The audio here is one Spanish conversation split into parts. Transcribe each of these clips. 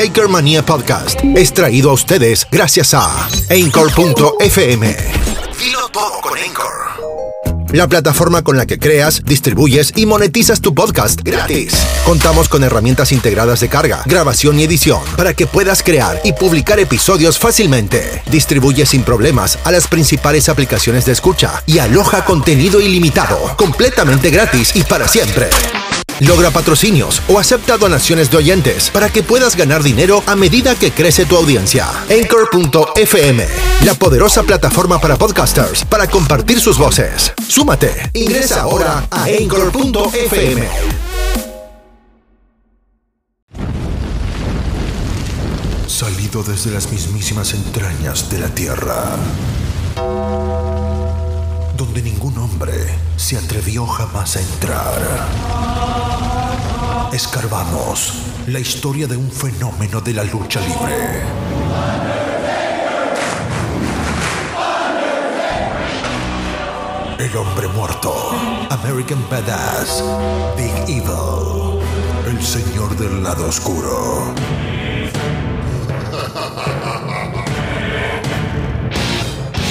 Taker Mania Podcast es traído a ustedes gracias a Anchor.fm. Todo con Anchor. La plataforma con la que creas, distribuyes y monetizas tu podcast gratis. Contamos con herramientas integradas de carga, grabación y edición para que puedas crear y publicar episodios fácilmente. Distribuye sin problemas a las principales aplicaciones de escucha y aloja contenido ilimitado, completamente gratis y para siempre. Logra patrocinios o acepta donaciones de oyentes para que puedas ganar dinero a medida que crece tu audiencia. Anchor.fm, la poderosa plataforma para podcasters para compartir sus voces. Súmate. Ingresa ahora a Anchor.fm. Salido desde las mismísimas entrañas de la Tierra, donde ningún hombre se atrevió jamás a entrar. Escarbamos la historia de un fenómeno de la lucha libre. El hombre muerto, American Badass, Big Evil, el señor del lado oscuro.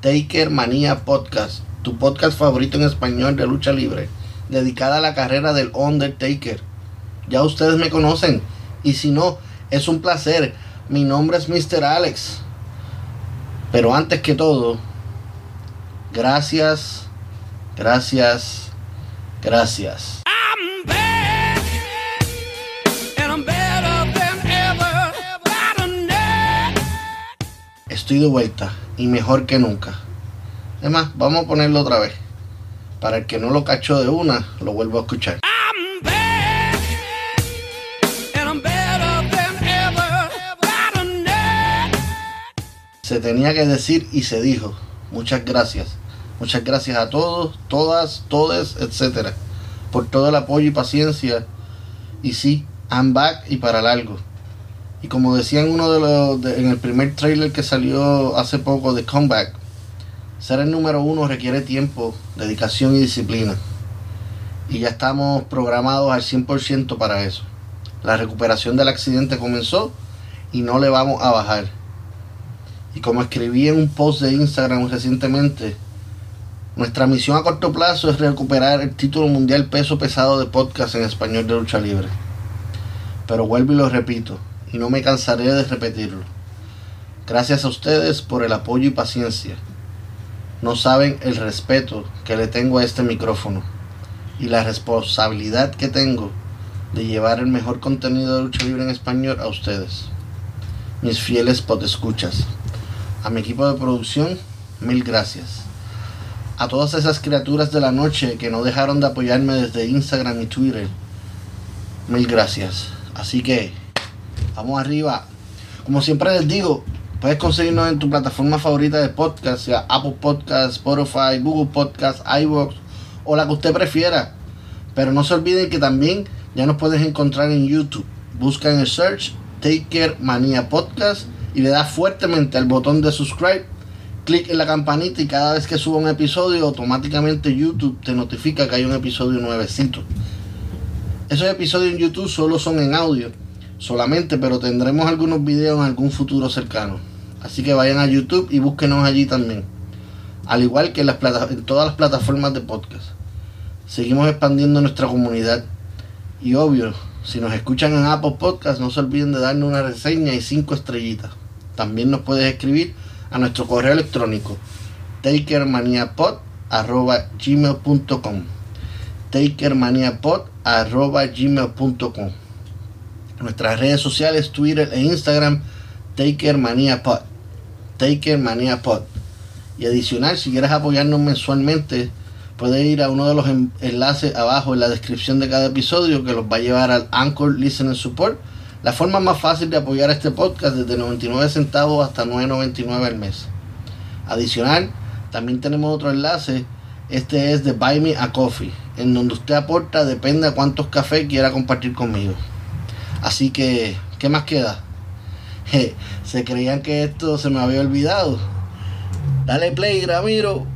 Taker Manía Podcast, tu podcast favorito en español de lucha libre, dedicada a la carrera del Undertaker. Ya ustedes me conocen, y si no, es un placer. Mi nombre es Mr. Alex. Pero antes que todo, gracias, gracias, gracias. Estoy de vuelta y mejor que nunca. Es más, vamos a ponerlo otra vez. Para el que no lo cachó de una, lo vuelvo a escuchar. Se tenía que decir y se dijo. Muchas gracias. Muchas gracias a todos, todas, todes, etcétera. Por todo el apoyo y paciencia. Y sí, I'm back y para largo. Y como decía en uno de los en el primer trailer que salió hace poco de Comeback, ser el número uno requiere tiempo, dedicación y disciplina. Y ya estamos programados al 100% para eso. La recuperación del accidente comenzó y no le vamos a bajar. Y como escribí en un post de Instagram recientemente, nuestra misión a corto plazo es recuperar el título mundial peso pesado de podcast en español de lucha libre. Pero vuelvo y lo repito, y no me cansaré de repetirlo. Gracias a ustedes por el apoyo y paciencia. No saben el respeto que le tengo a este micrófono y la responsabilidad que tengo de llevar el mejor contenido de lucha libre en español a ustedes, mis fieles podescuchas. A mi equipo de producción, mil gracias. A todas esas criaturas de la noche que no dejaron de apoyarme desde Instagram y Twitter, mil gracias. Así que, vamos arriba. Como siempre les digo, puedes conseguirnos en tu plataforma favorita de podcast, sea Apple Podcast, Spotify, Google Podcast, iVoox o la que usted prefiera. Pero no se olviden que también ya nos puedes encontrar en YouTube. Busca en el search Taker Manía Podcast y le das fuertemente al botón de subscribe. Clic en la campanita y cada vez que suba un episodio, automáticamente YouTube te notifica que hay un episodio nuevecito. Esos episodios en YouTube solo son en audio, solamente, pero tendremos algunos videos en algún futuro cercano. Así que vayan a YouTube y búsquenos allí también. Al igual que en, todas las plataformas de podcast. Seguimos expandiendo nuestra comunidad. Y obvio, si nos escuchan en Apple Podcast, no se olviden de darnos una reseña y cinco estrellitas. También nos puedes escribir a nuestro correo electrónico takermaniapod.gmail.com takermaniapod.gmail.com Nuestras redes sociales, Twitter e Instagram, takermaniapod. takermaniapod. Y adicional, si quieres apoyarnos mensualmente, puedes ir a uno de los en- enlaces abajo en la descripción de cada episodio que los va a llevar al Anchor Listening Support, La forma más fácil de apoyar este podcast desde 99 centavos hasta 9.99 al mes. Adicional, también tenemos otro enlace. Este es de Buy Me a Coffee, en donde usted aporta depende a cuántos cafés quiera compartir conmigo. Así que, ¿qué más queda? Se creían que esto se me había olvidado. Dale play, Ramiro.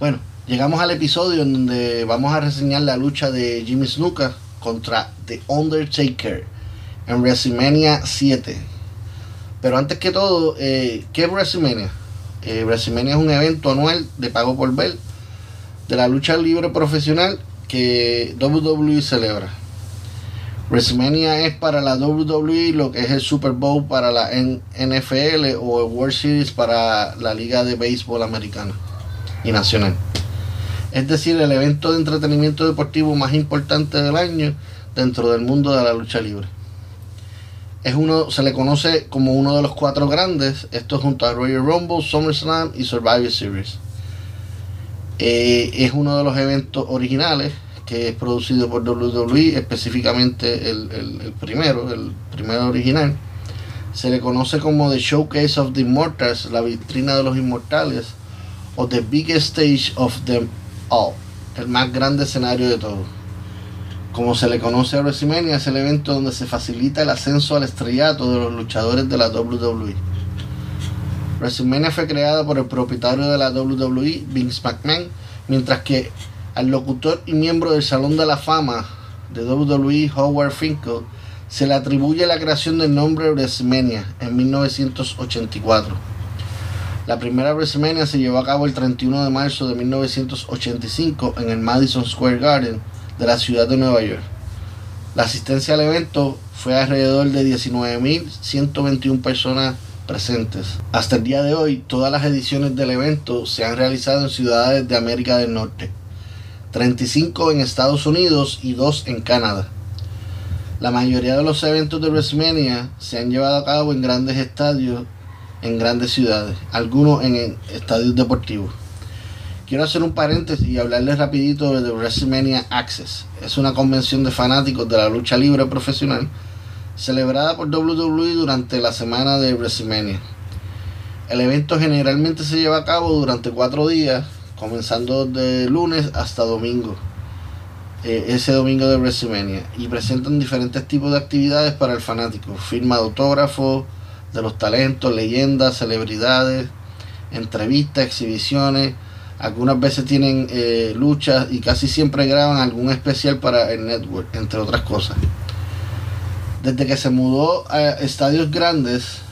Bueno, llegamos al episodio en donde vamos a reseñar la lucha de Jimmy Snuka contra The Undertaker en WrestleMania 7. Pero antes que todo, eh, ¿qué es WrestleMania? Eh, WrestleMania es un evento anual de pago por ver de la lucha libre profesional que WWE celebra. WrestleMania es para la WWE lo que es el Super Bowl para la NFL o el World Series para la Liga de Béisbol Americana y Nacional. Es decir, el evento de entretenimiento deportivo más importante del año dentro del mundo de la lucha libre. Es uno, se le conoce como uno de los cuatro grandes, esto junto a Royal Rumble, SummerSlam y Survivor Series. Eh, es uno de los eventos originales que es producido por WWE, específicamente el, el- el primero, el primero original. Se le conoce como The Showcase of the Immortals, la vitrina de los inmortales, o The Biggest Stage of them all, el más grande escenario de todos. Como se le conoce a WrestleMania, es el evento donde se facilita el ascenso al estrellato de los luchadores de la WWE. WrestleMania fue creada por el propietario de la WWE, Vince McMahon, mientras que al locutor y miembro del Salón de la Fama de WWE, Howard Finkel, se le atribuye la creación del nombre WrestleMania en 1984. La primera WrestleMania se llevó a cabo el 31 de marzo de 1985 en el Madison Square Garden de la ciudad de Nueva York. La asistencia al evento fue alrededor de 19.121 personas presentes. Hasta el día de hoy, todas las ediciones del evento se han realizado en ciudades de América del Norte, 35 en Estados Unidos y 2 en Canadá. La mayoría de los eventos de WrestleMania se han llevado a cabo en grandes estadios en grandes ciudades, algunos en, estadios deportivos. Quiero hacer un paréntesis y hablarles rapidito de WrestleMania Access. Es una convención de fanáticos de la lucha libre profesional celebrada por WWE durante la semana de WrestleMania. El evento generalmente se lleva a cabo durante cuatro días, comenzando de lunes hasta domingo. eh, ese domingo de WrestleMania. Y presentan diferentes tipos de actividades para el fanático. Firma de autógrafos, de los talentos, leyendas, celebridades, entrevistas, exhibiciones. Algunas veces tienen eh, luchas y casi siempre graban algún especial para el network, entre otras cosas. Desde que se mudó a estadios grandes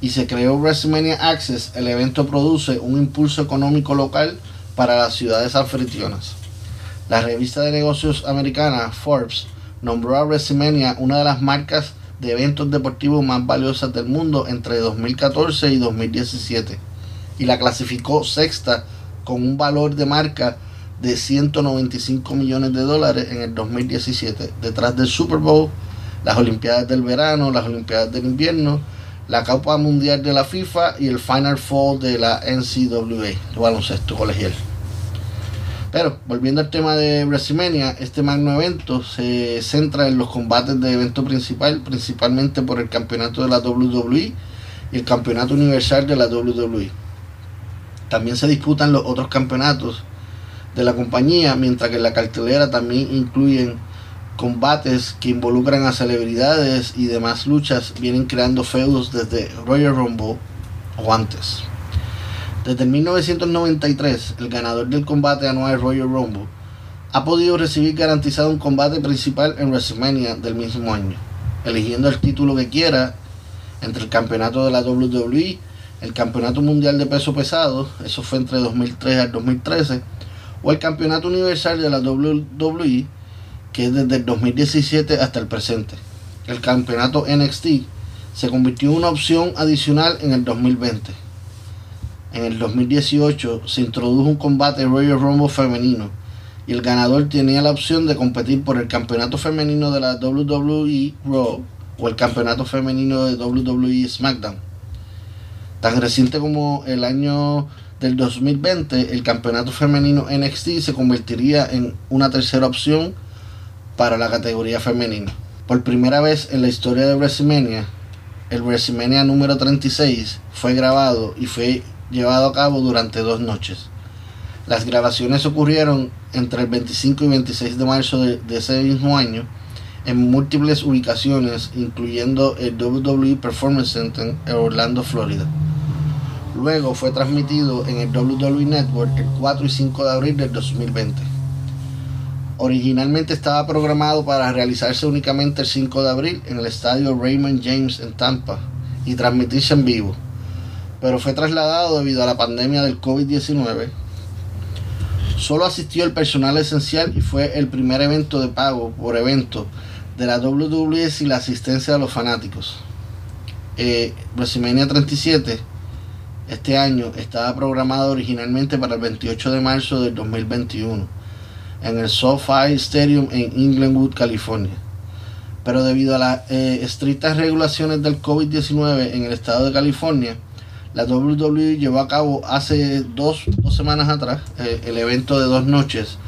y se creó WrestleMania Access, el evento produce un impulso económico local para las ciudades anfitrionas. La revista de negocios americana Forbes nombró a WrestleMania una de las marcas de eventos deportivos más valiosas del mundo entre 2014 y 2017 y la clasificó sexta con un valor de marca de 195 millones de dólares en el 2017, detrás del Super Bowl, las Olimpiadas del verano, las Olimpiadas del invierno, la Copa Mundial de la FIFA y el Final Four de la NCAA, de baloncesto colegial. Pero volviendo al tema de WrestleMania, este magno evento se centra en los combates de evento principal, principalmente por el campeonato de la WWE y el campeonato universal de la WWE. También se disputan los otros campeonatos de la compañía, mientras que la cartelera también incluyen combates que involucran a celebridades y demás luchas, vienen creando feudos desde Royal Rumble o antes. Desde el 1993, el ganador del combate anual Royal Rumble ha podido recibir garantizado un combate principal en WrestleMania del mismo año, eligiendo el título que quiera entre el campeonato de la WWE, el campeonato mundial de peso pesado, eso fue entre 2003 al 2013, o el campeonato universal de la WWE, que es desde el 2017 hasta el presente. el campeonato NXT, se convirtió en una opción adicional en el 2020. En el 2018 se introdujo un combate Royal Rumble femenino y el ganador tenía la opción de competir por el campeonato femenino de la WWE Raw o el campeonato femenino de WWE SmackDown. Tan reciente como el año del 2020, el campeonato femenino NXT se convertiría en una tercera opción para la categoría femenina. Por primera vez en la historia de WrestleMania, el WrestleMania número 36 fue grabado y fue llevado a cabo durante dos noches. Las grabaciones ocurrieron entre el 25 y 26 de marzo de, de ese mismo año en múltiples ubicaciones, incluyendo el WWE Performance Center en Orlando, Florida. Luego fue transmitido en el WWE Network el 4 y 5 de abril del 2020. Originalmente estaba programado para realizarse únicamente el 5 de abril en el estadio Raymond James en Tampa y transmitirse en vivo, pero fue trasladado debido a la pandemia del COVID-19. Solo asistió el personal esencial y fue el primer evento de pago por evento de la WWE y la asistencia de los fanáticos. Eh, WrestleMania 37 este año estaba programado originalmente para el 28 de marzo del 2021 en el SoFi Stadium en Inglewood, California. Pero debido a las eh, estrictas regulaciones del COVID-19 en el estado de California, la WWE llevó a cabo hace dos, dos semanas atrás eh, el evento de dos noches,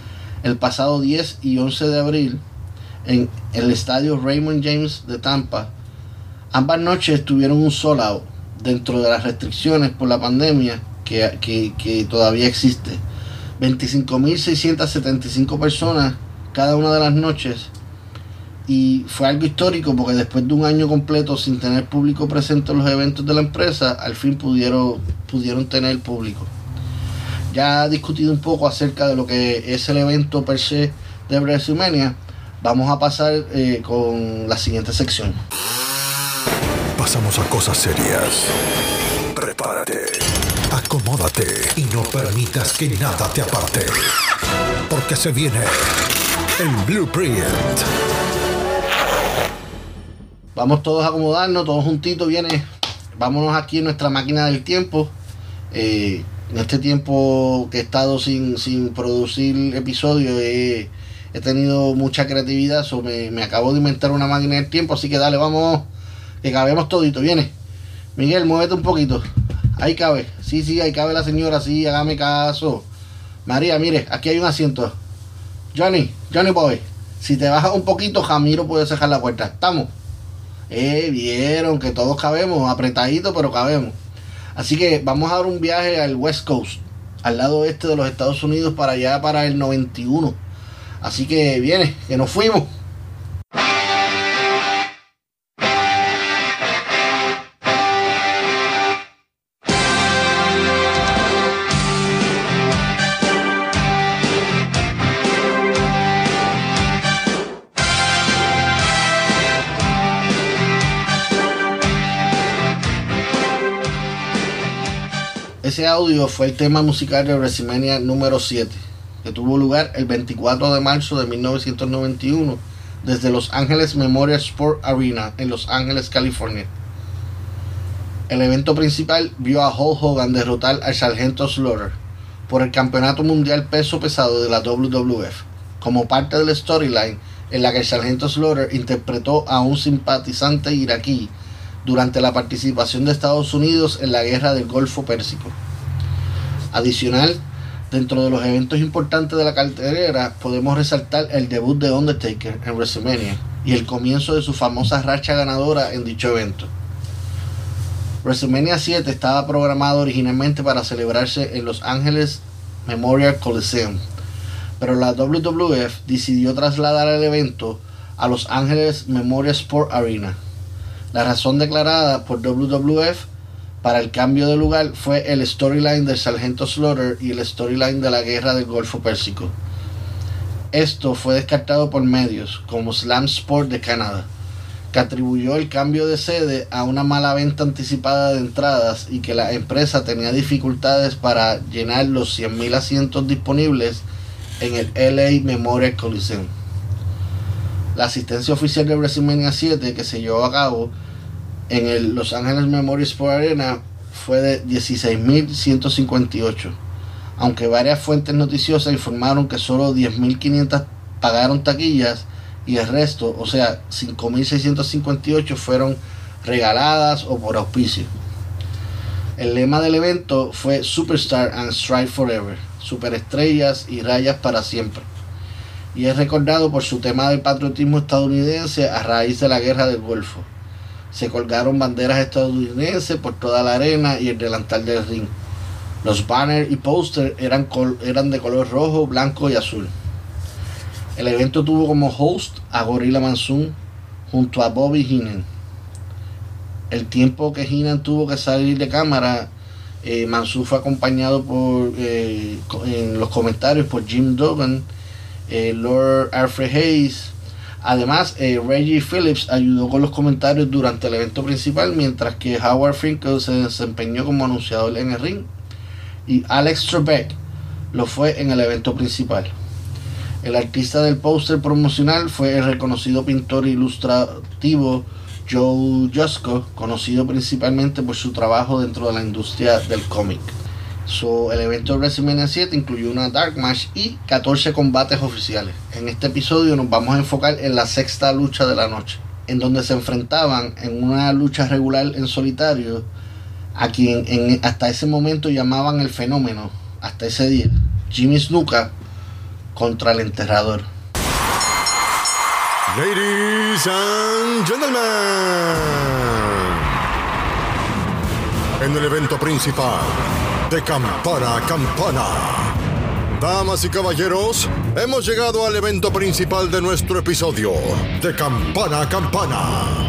el pasado 10 y 11 de abril, en el estadio Raymond James de Tampa. Ambas noches tuvieron un sold out dentro de las restricciones por la pandemia que, que, que todavía existe. 25.675 personas cada una de las noches y fue algo histórico porque después de un año completo sin tener público presente en los eventos de la empresa, al fin pudieron, pudieron tener público. Ya he discutido un poco acerca de lo que es el evento per se de WrestleMania. Vamos a pasar eh, con la siguiente sección. Pasamos a cosas serias. Prepárate. Acomódate y no permitas que nada te aparte. Porque se viene el Blueprint. Vamos todos a acomodarnos, todos juntitos, viene. Vámonos aquí en nuestra máquina del tiempo. Eh, en este tiempo que he estado sin, sin producir episodios, he, he tenido mucha creatividad. Me, me acabo de inventar una máquina del tiempo, así que dale, vamos, que cabemos todito, viene. Miguel, muévete un poquito. Ahí cabe. Sí, sí, ahí cabe la señora, sí, hágame caso. María, mire, aquí hay un asiento. Johnny, Johnny Boy, si te bajas un poquito, Jamiro puede cerrar la puerta. ¿Estamos? Eh, vieron que todos cabemos, apretadito, pero cabemos. Así que vamos a dar un viaje al West Coast, al lado este de los Estados Unidos, para allá, para el 91. Así que viene, que nos fuimos. Audio fue el tema musical de WrestleMania número 7, que tuvo lugar el 24 de marzo de 1991 desde Los Ángeles Memorial Sport Arena en Los Ángeles, California. El evento principal vio a Hulk Hogan derrotar al Sargento Slaughter por el Campeonato Mundial Peso Pesado de la WWF, como parte del storyline en la que el Sargento Slaughter interpretó a un simpatizante iraquí durante la participación de Estados Unidos en la guerra del Golfo Pérsico. Adicional, dentro de los eventos importantes de la cartelera, podemos resaltar el debut de Undertaker en WrestleMania y el comienzo de su famosa racha ganadora en dicho evento. WrestleMania 7 estaba programado originalmente para celebrarse en Los Ángeles Memorial Coliseum, pero la WWF decidió trasladar el evento a Los Ángeles Memorial Sport Arena. La razón declarada por WWF para el cambio de lugar fue el storyline del Sargento Slaughter y el storyline de la guerra del Golfo Pérsico. Esto fue descartado por medios como Slam Sport de Canadá, que atribuyó el cambio de sede a una mala venta anticipada de entradas y que la empresa tenía dificultades para llenar los 100.000 asientos disponibles en el LA Memorial Coliseum. La asistencia oficial de WrestleMania 7 que se llevó a cabo en el Los Ángeles Memorial Sport Arena fue de 16.158, aunque varias fuentes noticiosas informaron que solo 10.500 pagaron taquillas y el resto, o sea, 5.658 fueron regaladas o por auspicio. El lema del evento fue Superstar and Strive Forever, superestrellas y rayas para siempre. Y es recordado por su tema del patriotismo estadounidense a raíz de la guerra del Golfo. Se colgaron banderas estadounidenses por toda la arena y el delantal del ring. Los banners y póster eran, eran de color rojo, blanco y azul. El evento tuvo como host a Gorilla Monsoon junto a Bobby Heenan. El tiempo que Heenan tuvo que salir de cámara, eh, fue acompañado por eh, en los comentarios por Jim Duggan, eh, Lord Alfred Hayes. Además, eh, Reggie Phillips ayudó con los comentarios durante el evento principal, mientras que Howard Finkel se desempeñó como anunciador en el ring y Alex Trebek lo fue en el evento principal. El artista del póster promocional fue el reconocido pintor ilustrativo Joe Jusko, conocido principalmente por su trabajo dentro de la industria del cómic. So, el evento de WrestleMania 7 incluyó una Dark Match y 14 combates oficiales. En este episodio nos vamos a enfocar en la sexta lucha de la noche, en donde se enfrentaban en una lucha regular en solitario a quien en- hasta ese momento llamaban el fenómeno, hasta ese día, Jimmy Snuka contra el enterrador. Ladies and gentlemen, en el evento principal de campana a campana. Damas y caballeros, hemos llegado al evento principal de nuestro episodio, de campana a campana.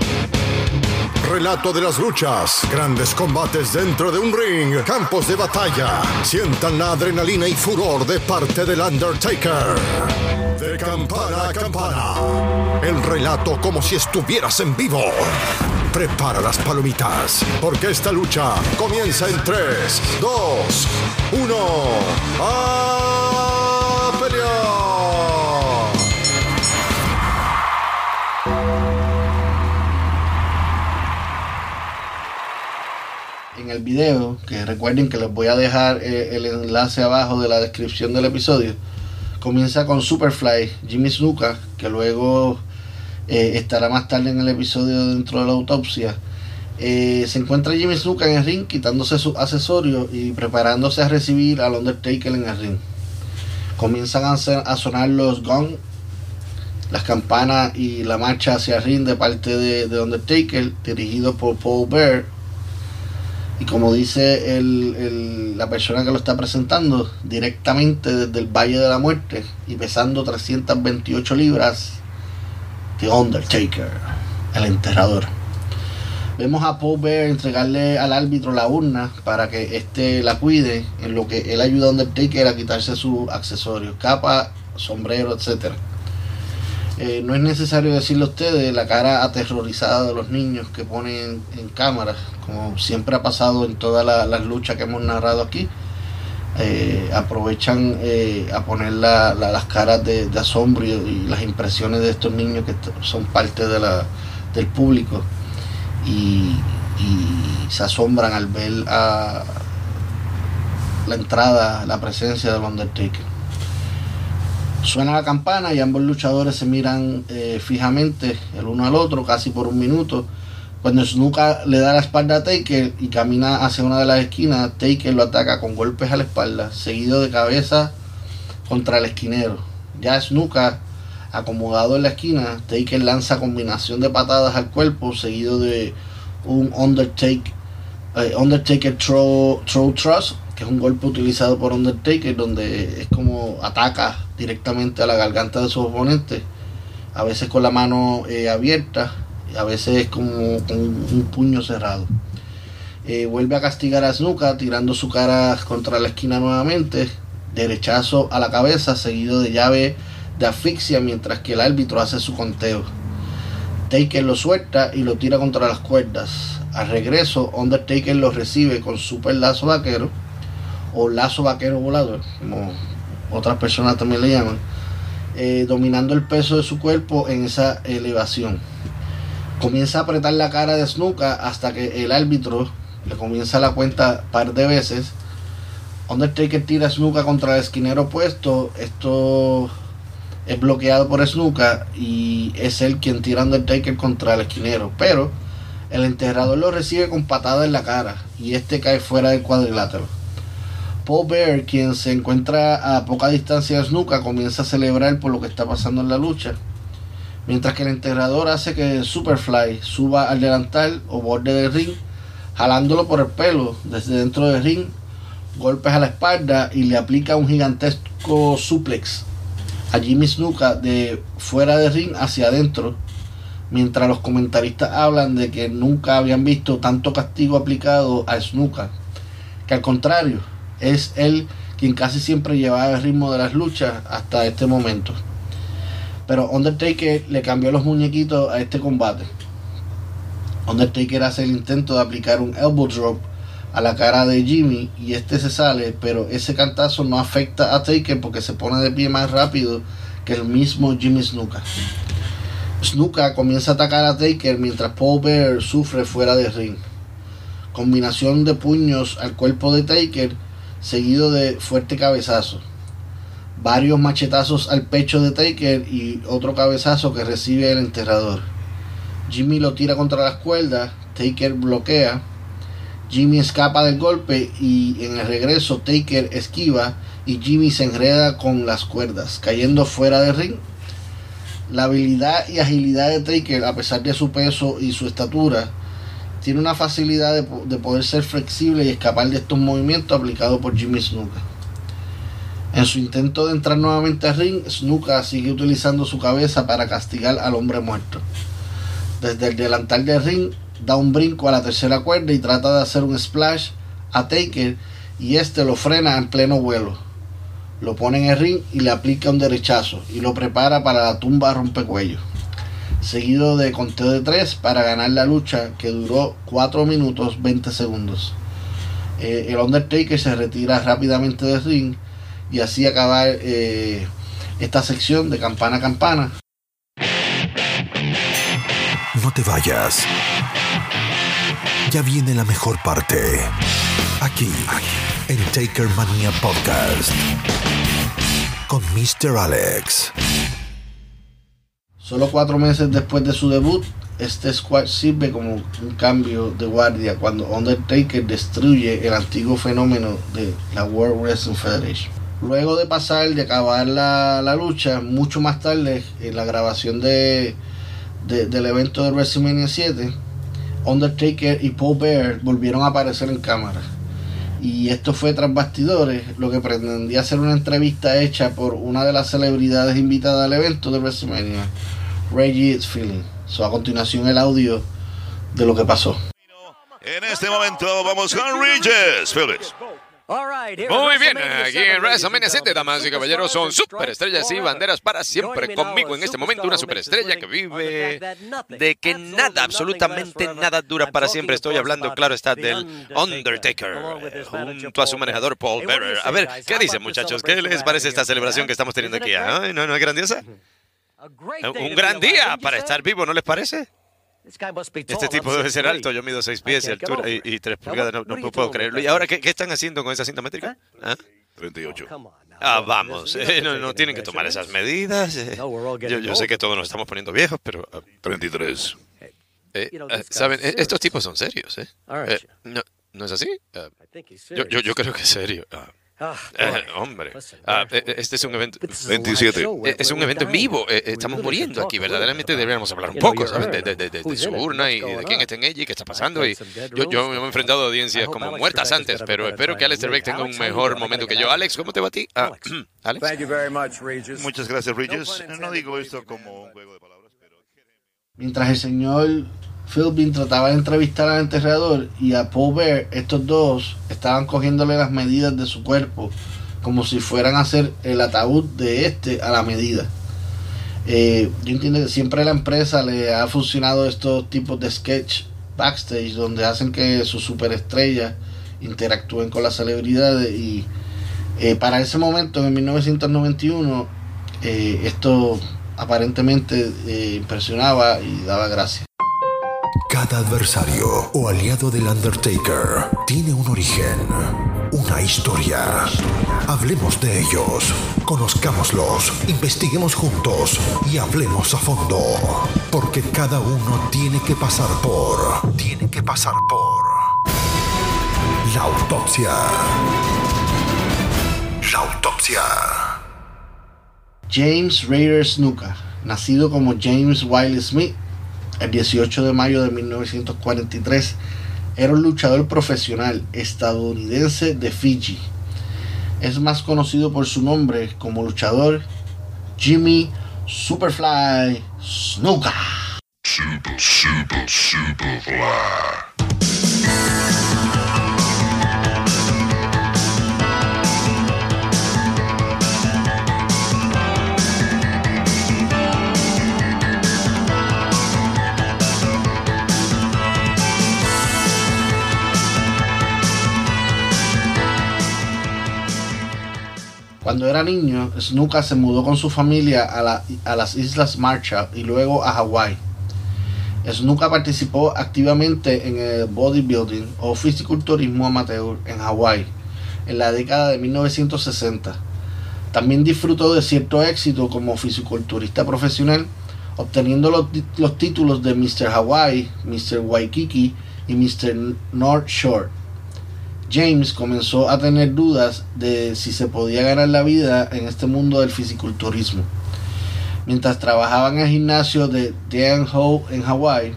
Relato de las luchas, grandes combates dentro de un ring, campos de batalla. Sientan la adrenalina y furor de parte del Undertaker. De campana a campana. El relato como si estuvieras en vivo. Prepara las palomitas, porque esta lucha comienza en 3, 2, 1. ¡A pelear! en el video, que recuerden que les voy a dejar eh, el enlace abajo de la descripción del episodio, comienza con Superfly, Jimmy Snuka, que luego eh, estará más tarde en el episodio dentro de la autopsia. Eh, se encuentra Jimmy Snuka en el ring quitándose sus accesorios y preparándose a recibir al Undertaker en el ring. Comienzan a, sonar los gong, las campanas y la marcha hacia el ring de parte de, de Undertaker, dirigido por Paul Bear. Y como dice el- el- la persona que lo está presentando, directamente desde el Valle de la Muerte y pesando 328 libras, The Undertaker, el enterrador. Vemos a Paul entregarle al árbitro la urna para que éste la cuide, en lo que él ayuda a Undertaker a quitarse sus accesorios, capa, sombrero, etcétera. Eh, no es necesario decirle a ustedes la cara aterrorizada de los niños que ponen en cámara, como siempre ha pasado en todas la- las luchas que hemos narrado aquí. Eh, aprovechan eh, a poner la- la- las caras de, de asombro y, las impresiones de estos niños que son parte de del público y, se asombran al ver la entrada, la presencia del Undertaker. Suena la campana y ambos luchadores se miran eh, fijamente el uno al otro casi por un minuto. Cuando Snuka le da la espalda a Taker y camina hacia una de las esquinas, Taker lo ataca con golpes a la espalda, seguido de cabeza contra el esquinero. Ya Snuka, acomodado en la esquina, Taker lanza combinación de patadas al cuerpo, seguido de un Undertaker, eh, Undertaker throw, throw Thrust, que es un golpe utilizado por Undertaker, donde es como ataca directamente a la garganta de su oponente, a veces con la mano eh, abierta, y a veces como con un puño cerrado. Eh, vuelve a castigar a Snuka tirando su cara contra la esquina nuevamente, derechazo a la cabeza, seguido de llave de asfixia, mientras que el árbitro hace su conteo. Taker lo suelta y lo tira contra las cuerdas. Al regreso, Undertaker lo recibe con super lazo vaquero o lazo vaquero volador, como otras personas también le llaman. eh, dominando el peso de su cuerpo en esa elevación. Comienza a apretar la cara de Snuka hasta que el árbitro le comienza la cuenta par de veces. Undertaker tira a Snuka contra el esquinero opuesto. Esto es bloqueado por Snuka y es él quien tira a Undertaker contra el esquinero. Pero el enterrador lo recibe con patada en la cara y este cae fuera del cuadrilátero. Paul Bear, quien se encuentra a poca distancia de Snuka, comienza a celebrar por lo que está pasando en la lucha. Mientras que el enterrador hace que Superfly suba al delantal o borde del ring, jalándolo por el pelo desde dentro del ring, golpes a la espalda y le aplica un gigantesco suplex a Jimmy Snuka de fuera del ring hacia adentro, mientras los comentaristas hablan de que nunca habían visto tanto castigo aplicado a Snuka, que al contrario, es él quien casi siempre llevaba el ritmo de las luchas hasta este momento. Pero Undertaker le cambió los muñequitos a este combate. Undertaker hace el intento de aplicar un elbow drop a la cara de Jimmy y este se sale, pero ese cantazo no afecta a Taker porque se pone de pie más rápido que el mismo Jimmy Snuka. Snuka comienza a atacar a Taker mientras Paul Bear sufre fuera del ring. Combinación de puños al cuerpo de Taker seguido de fuerte cabezazo. Varios machetazos al pecho de Taker y otro cabezazo que recibe el enterrador. Jimmy lo tira contra las cuerdas, Taker bloquea, Jimmy escapa del golpe y en el regreso Taker esquiva y Jimmy se enreda con las cuerdas, cayendo fuera del ring. La habilidad y agilidad de Taker, a pesar de su peso y su estatura, tiene una facilidad de, de poder ser flexible y escapar de estos movimientos aplicados por Jimmy Snuka. En su intento de entrar nuevamente al ring, Snuka sigue utilizando su cabeza para castigar al hombre muerto. Desde el delantal del ring, da un brinco a la tercera cuerda y trata de hacer un splash a Taker y este lo frena en pleno vuelo. Lo pone en el ring y le aplica un derechazo y lo prepara para la tumba rompecuello. Seguido de conteo de 3 para ganar la lucha que duró 4 minutos 20 segundos. Eh, el Undertaker se retira rápidamente del ring y así acabar eh, esta sección de campana a campana. No te vayas. Ya viene la mejor parte. Aquí, en Taker Mania Podcast. Con Mr. Alex. Solo cuatro meses después de su debut, este squad sirve como un cambio de guardia cuando Undertaker destruye el antiguo fenómeno de la World Wrestling Federation. Luego de pasar, de acabar la, la lucha, mucho más tarde, en la grabación de, de- del evento de WrestleMania 7, Undertaker y Paul Bear volvieron a aparecer en cámara. Y esto fue tras bastidores, lo que pretendía ser una entrevista hecha por una de las celebridades invitadas al evento de WrestleMania, Reggie Feeling. So, a continuación el audio de lo que pasó. En este momento vamos con Regis Phillips. Muy bien, aquí en WrestleMania 7, damas y caballeros, son superestrellas y banderas para siempre conmigo en este momento. Una superestrella que vive de que nada, absolutamente nada dura para siempre. Estoy hablando, claro está, del Undertaker, eh, junto a su manejador Paul Bearer. A ver, ¿qué dicen muchachos? ¿Qué les parece esta celebración que estamos teniendo aquí? Ay, ¿No, no es grandiosa? Un gran día para estar vivo, ¿no les parece? Este tipo debe ser alto, yo mido 6 pies de altura y, y 3 pulgadas, no, no puedo creerlo. ¿Y ahora qué, qué están haciendo con esa cinta métrica? ¿Ah? 38. Ah, vamos, eh, no, no tienen que tomar esas medidas. eh. Yo, yo sé que todos nos estamos poniendo viejos, pero... ah, 33. eh, ah, ¿Saben? Eh, Estos tipos son serios, ¿eh? Eh, no, ¿No es así? Ah, yo, yo, yo creo que es serio. Ah, eh, hombre, Ah, eh, este es un evento... 27. eh, Es un evento en vivo, estamos muriendo aquí, verdaderamente deberíamos hablar un poco, ¿sabes? De, de- de- de- de su urna y de quién está en ella y qué está pasando. Y yo, yo me he enfrentado a audiencias como muertas antes, pero espero que Alex Trebek tenga un mejor momento que yo. Alex, ¿cómo te va a ti? Ah, Alex. Thank you very much, Regis. Muchas gracias, Regis. No digo esto como un juego de palabras, pero... Mientras el señor Philbin trataba de entrevistar al enterrador y a Paul Bear, estos dos estaban cogiéndole las medidas de su cuerpo como si fueran a hacer el ataúd de este a la medida. Eh, yo entiendo que siempre la empresa le ha funcionado estos tipos de sketch backstage donde hacen que sus superestrellas interactúen con las celebridades y eh, para ese momento en 1991 eh, esto aparentemente impresionaba y daba gracia. Cada adversario o aliado del Undertaker tiene un origen, una historia. Hablemos de ellos, conozcámoslos, investiguemos juntos y hablemos a fondo. Porque cada uno tiene que pasar por. Tiene que pasar por. La autopsia. La autopsia. James Raider Snuka, nacido como James Wiley Smith el 18 de mayo de 1943, era un luchador profesional estadounidense de Fiji. Es más conocido por su nombre como luchador Jimmy Superfly Snuka. Super, super, super Cuando era niño, Snuka se mudó con su familia a, la- a las Islas Marshall y luego a Hawái. Snuka participó activamente en el bodybuilding o fisiculturismo amateur en Hawái en la década de 1960. También disfrutó de cierto éxito como fisiculturista profesional, obteniendo los, los títulos de Mr. Hawaii, Mr. Waikiki y Mr. North Shore. James comenzó a tener dudas de si se podía ganar la vida en este mundo del fisiculturismo. Mientras trabajaba en el gimnasio de Dan Ho en Hawái,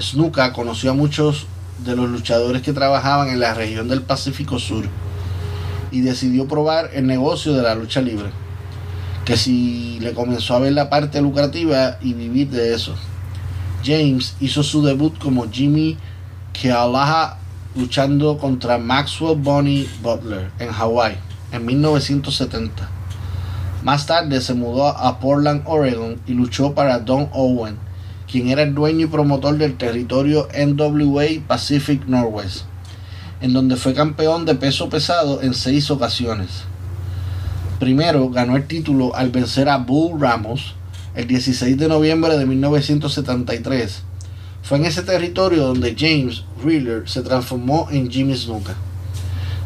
Snuka conoció a muchos de los luchadores que trabajaban en la región del Pacífico Sur y decidió probar el negocio de la lucha libre, que si le comenzó a ver la parte lucrativa y vivir de eso. James hizo su debut como Jimmy Kealaha luchando contra Maxwell Bonnie Butler en Hawái en 1970. Más tarde se mudó a Portland, Oregon y luchó para Don Owen, quien era el dueño y promotor del territorio NWA Pacific Northwest, en donde fue campeón de peso pesado en seis ocasiones. Primero ganó el título al vencer a Bull Ramos el 16 de noviembre de 1973. Fue en ese territorio donde James Wheeler se transformó en Jimmy Snuka.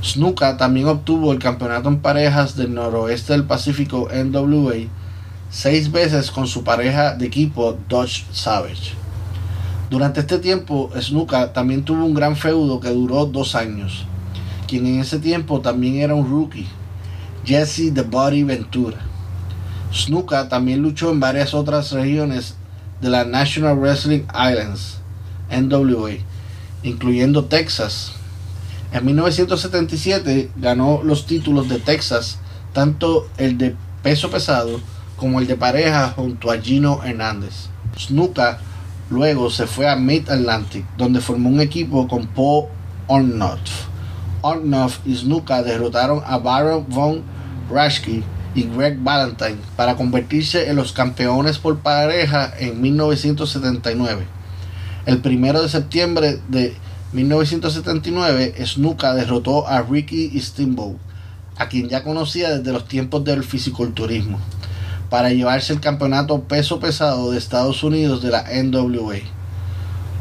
Snuka también obtuvo el campeonato en parejas del noroeste del Pacífico NWA seis veces con su pareja de equipo Dodge Savage. Durante este tiempo, Snuka también tuvo un gran feudo que duró dos años, quien en ese tiempo también era un rookie, Jesse The Body Ventura. Snuka también luchó en varias otras regiones de la National Wrestling Islands, NWA, incluyendo Texas. En 1977 ganó los títulos de Texas, tanto el de peso pesado como el de pareja junto a Gino Hernández. Snuka luego se fue a Mid Atlantic, donde formó un equipo con Paul Ornoff. Ornoff y Snuka derrotaron a Baron von Raschke y Greg Valentine para convertirse en los campeones por pareja en 1979. El primero de septiembre de 1979, Snuka derrotó a Ricky Steamboat, a quien ya conocía desde los tiempos del fisiculturismo, para llevarse el campeonato peso pesado de Estados Unidos de la NWA.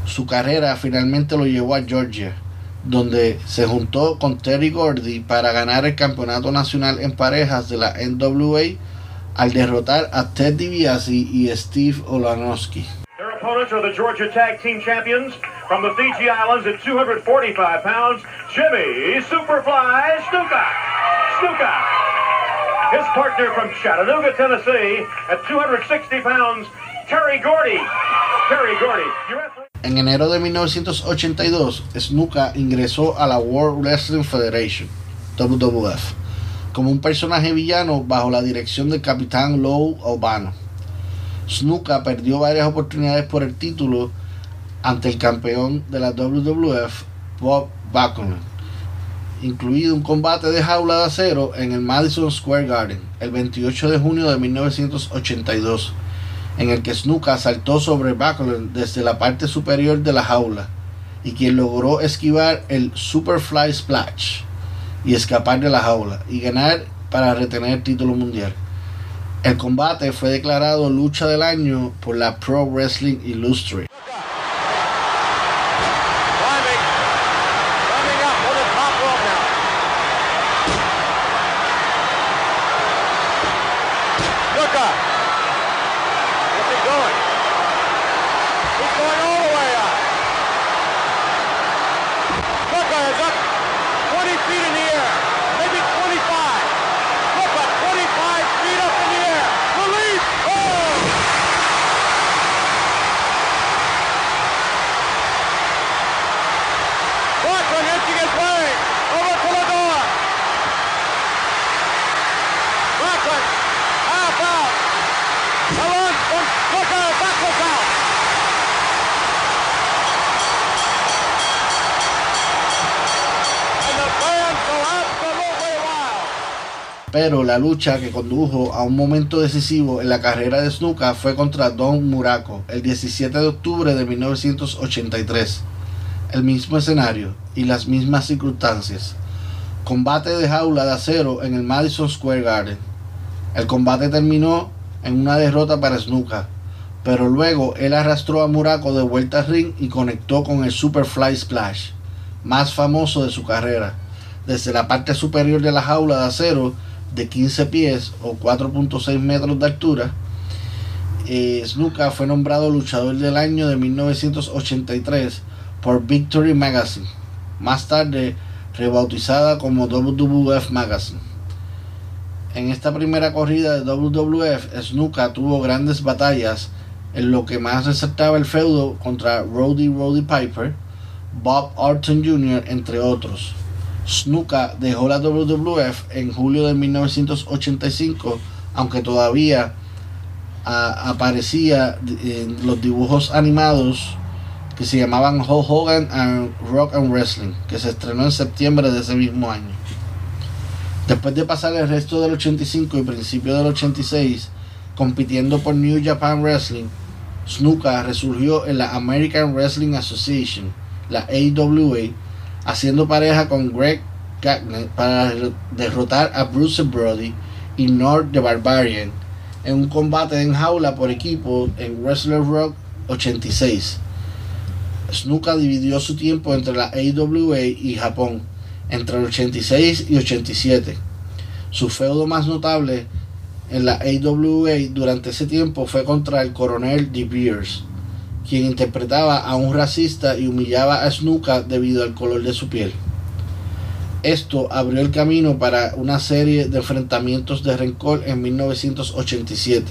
Su carrera finalmente lo llevó a Georgia, donde se juntó con Terry Gordy para ganar el campeonato nacional en parejas de la NWA al derrotar a Ted DiBiase y Steve Olanowski. Their opponents are the Georgia Tag Team Champions from the Fiji Islands at 245 pounds, Jimmy Superfly Snuka. Snuka. His partner from Chattanooga, Tennessee at 260 pounds, Terry Gordy. Terry Gordy. En enero de 1982, Snuka ingresó a la World Wrestling Federation, WWF, como un personaje villano bajo la dirección del capitán Lou Albano. Snuka perdió varias oportunidades por el título ante el campeón de la WWF, Bob Backlund, incluido un combate de jaula de acero en el Madison Square Garden el 28 de junio de 1982 en el que Snuka saltó sobre Backlund desde la parte superior de la jaula y quien logró esquivar el Superfly Splash y escapar de la jaula y ganar para retener el título mundial. El combate fue declarado lucha del año por la Pro Wrestling Illustrated. Climbing. Climbing up on the top rope now. Luka. What's he going? He's going all the way up. Luka is up 20 feet in the air. Maybe 25. Luka 25 feet up in the air. Release. Oh! Backlund inching his way over to the door. Backlund half out. A run from Booker. Backlund's out. And the fans go absolutely wild. Pero la lucha que condujo a un momento decisivo en la carrera de Snuka fue contra Don Muraco el 17 de octubre de 1983. El mismo escenario y las mismas circunstancias. Combate de jaula de acero en el Madison Square Garden. El combate terminó en una derrota para Snuka, pero luego él arrastró a Muraco de vuelta al ring y conectó con el Superfly Splash, más famoso de su carrera, desde la parte superior de la jaula de acero de 15 pies o 4.6 metros de altura. Eh, Snuka fue nombrado luchador del año de 1983 por Victory Magazine, más tarde rebautizada como WWF Magazine. En esta primera corrida de WWF, Snuka tuvo grandes batallas en lo que más resaltaba el feudo contra Roddy Roddy Piper, Bob Orton Jr., entre otros. Snuka dejó la WWF en julio de 1985, aunque todavía aparecía en los dibujos animados que se llamaban Hulk Hogan and Rock and Wrestling, que se estrenó en septiembre de ese mismo año. Después de pasar el resto del 85 y principio del 86 compitiendo por New Japan Wrestling, Snuka resurgió en la American Wrestling Association, la AWA, haciendo pareja con Greg Gagne para derrotar a Bruce Brody y Nord the Barbarian en un combate en jaula por equipo en Wrestler Rock 86. Snuka dividió su tiempo entre la AWA y Japón entre el 86 y 87. Su feudo más notable en la AWA durante ese tiempo fue contra el coronel De Beers, quien interpretaba a un racista y humillaba a Snuka debido al color de su piel. Esto abrió el camino para una serie de enfrentamientos de rencor en 1987.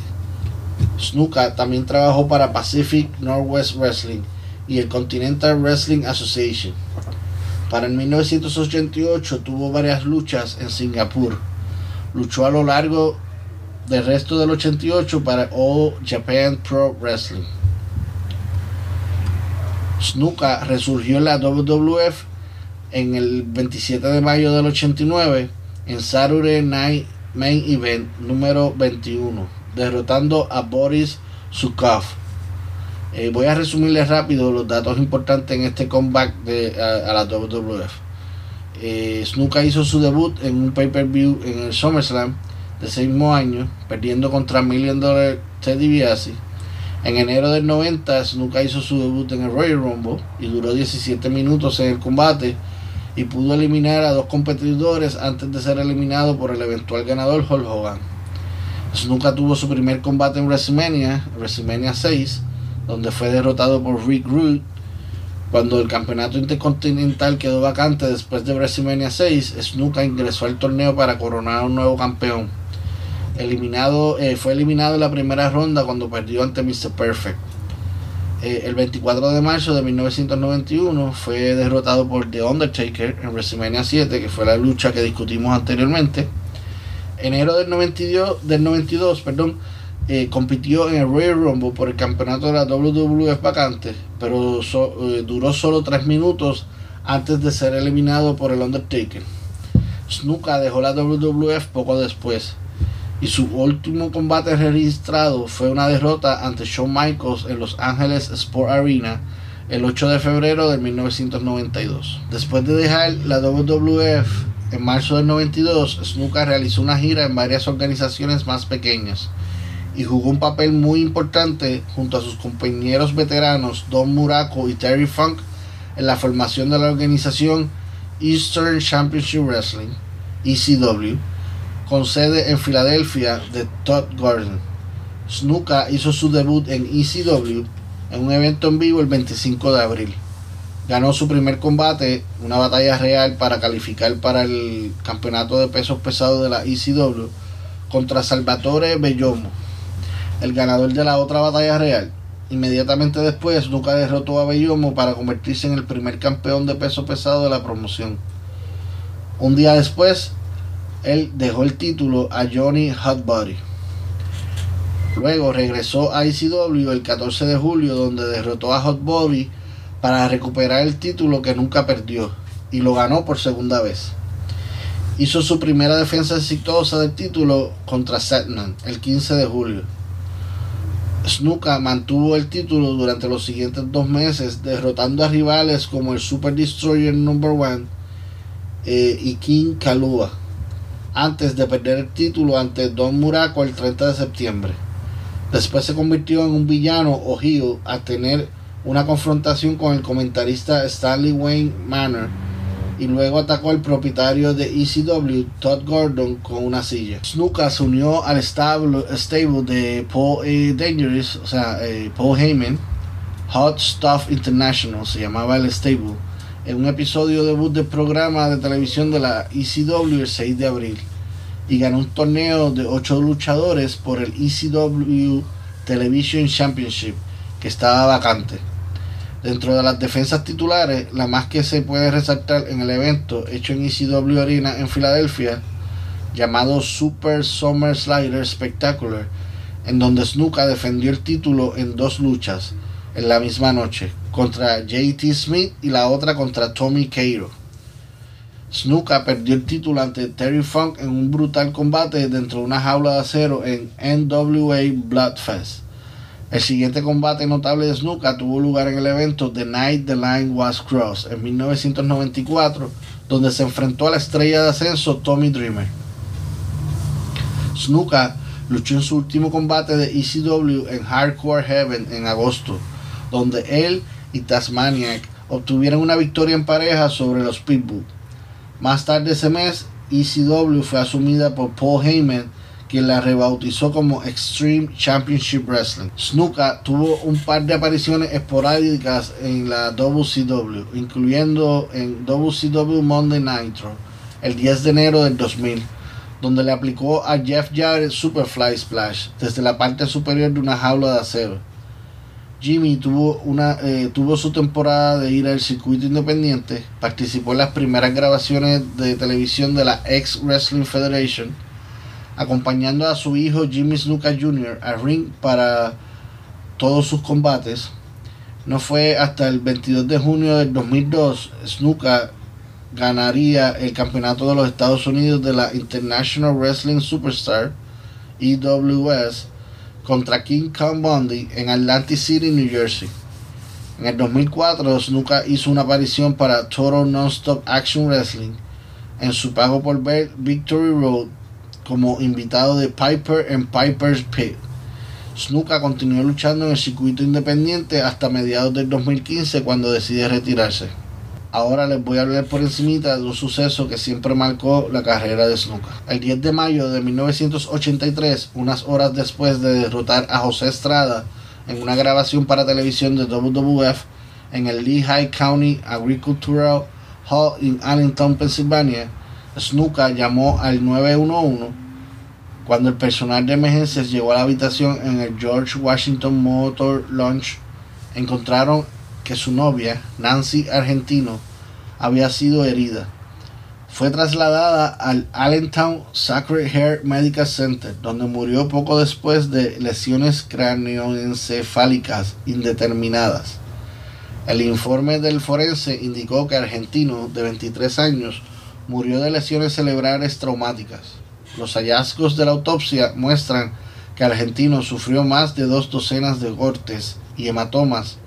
Snuka también trabajó para Pacific Northwest Wrestling y el Continental Wrestling Association. Para el 1988 tuvo varias luchas en Singapur. Luchó a lo largo del resto del 88 para All Japan Pro Wrestling. Snuka resurgió en la WWF en el 27 de mayo del 89 en Saturday Night Main Event número 21, derrotando a Boris Zukov. Eh, voy a resumirles rápido los datos importantes en este comeback de, a, a la WWF. Eh, Snuka hizo su debut en un pay-per-view en el SummerSlam de ese mismo año, perdiendo contra Million Dollar Teddy DiBiase. En enero del 90, Snuka hizo su debut en el Royal Rumble y duró 17 minutos en el combate y pudo eliminar a dos competidores antes de ser eliminado por el eventual ganador Hulk Hogan. Snuka tuvo su primer combate en WrestleMania, WrestleMania 6, donde fue derrotado por Rick Rude. Cuando el campeonato intercontinental quedó vacante después de WrestleMania 6, Snuka ingresó al torneo para coronar a un nuevo campeón. Eliminado, eh, fue eliminado en la primera ronda cuando perdió ante Mr. Perfect. Eh, el 24 de marzo de 1991 fue derrotado por The Undertaker en WrestleMania 7, que fue la lucha que discutimos anteriormente. Enero del 92, del 92 perdón, eh, compitió en el Royal Rumble por el campeonato de la WWF vacante, pero so- eh, duró solo 3 minutos antes de ser eliminado por el Undertaker. Snuka dejó la WWF poco después y su último combate registrado fue una derrota ante Shawn Michaels en Los Ángeles Sport Arena el 8 de febrero de 1992. Después de dejar la WWF en marzo del 92, Snuka realizó una gira en varias organizaciones más pequeñas, y jugó un papel muy importante junto a sus compañeros veteranos Don Muraco y Terry Funk en la formación de la organización Eastern Championship Wrestling, ECW, con sede en Filadelfia de Todd Gordon. Snuka hizo su debut en ECW en un evento en vivo el 25 de abril. Ganó su primer combate, una batalla real para calificar para el campeonato de pesos pesados de la ECW contra Salvatore Bellomo, el ganador de la otra batalla real. Inmediatamente después, Snuka derrotó a Bellomo para convertirse en el primer campeón de peso pesado de la promoción. Un día después, él dejó el título a Johnny Hotbody. Luego regresó a ECW el 14 de julio donde derrotó a Hotbody para recuperar el título que nunca perdió y lo ganó por segunda vez. Hizo su primera defensa exitosa del título contra Setman el 15 de julio. Snuka mantuvo el título durante los siguientes dos meses, derrotando a rivales como el Super Destroyer Number One eh, y King Kalua, antes de perder el título ante Don Muraco el 30 de septiembre. Después se convirtió en un villano o heel a tener una confrontación con el comentarista Stanley Wayne Manor y luego atacó al propietario de ECW, Todd Gordon, con una silla. Snuka se unió al stable, de Paul Dangerous, eh, Paul Heyman, Hot Stuff International, se llamaba el stable, en un episodio debut del programa de televisión de la ECW el 6 de abril y ganó un torneo de 8 luchadores por el ECW Television Championship que estaba vacante. Dentro de las defensas titulares, la más que se puede resaltar en el evento hecho en ECW Arena en Filadelfia, llamado Super Summer Slider Spectacular, en donde Snuka defendió el título en dos luchas en la misma noche, contra JT Smith y la otra contra Tommy Cairo. Snuka perdió el título ante Terry Funk en un brutal combate dentro de una jaula de acero en NWA Bloodfest. El siguiente combate notable de Snuka tuvo lugar en el evento The Night the Line Was Crossed en 1994, donde se enfrentó a la estrella de ascenso Tommy Dreamer. Snuka luchó en su último combate de ECW en Hardcore Heaven en agosto, donde él y Tasmaniac obtuvieron una victoria en pareja sobre los Pitbull. Más tarde ese mes, ECW fue asumida por Paul Heyman quien la rebautizó como Extreme Championship Wrestling. Snuka tuvo un par de apariciones esporádicas en la WCW, incluyendo en WCW Monday Nitro el 10 de enero del 2000, donde le aplicó a Jeff Jarrett Superfly Splash desde la parte superior de una jaula de acero. Jimmy tuvo, una, eh, tuvo su temporada de ir al circuito independiente, participó en las primeras grabaciones de televisión de la X Wrestling Federation, acompañando a su hijo Jimmy Snuka Jr. al ring para todos sus combates. No fue hasta el 22 de junio del 2002 Snuka ganaría el campeonato de los Estados Unidos de la International Wrestling Superstar EWS contra King Kong Bundy en Atlantic City, New Jersey. En el 2004 Snuka hizo una aparición para Total Nonstop Action Wrestling en su pago por ver Victory Road como invitado de Piper en Piper's Pit. Snuka continuó luchando en el circuito independiente hasta mediados del 2015 cuando decide retirarse. Ahora les voy a hablar por encimita de un suceso que siempre marcó la carrera de Snuka. El 10 de mayo de 1983, unas horas después de derrotar a José Estrada en una grabación para televisión de WWF en el Lehigh County Agricultural Hall en Allentown, Pensilvania, Snuka llamó al 911 cuando el personal de emergencias llegó a la habitación en el George Washington Motor Launch. Encontraron que su novia, Nancy Argentino, había sido herida. Fue trasladada al Allentown Sacred Heart Medical Center, donde murió poco después de lesiones cráneoencefálicas indeterminadas. El informe del forense indicó que Argentino, de 23 años, murió de lesiones cerebrales traumáticas. Los hallazgos de la autopsia muestran que Argentino sufrió más de dos docenas de cortes y hematomas,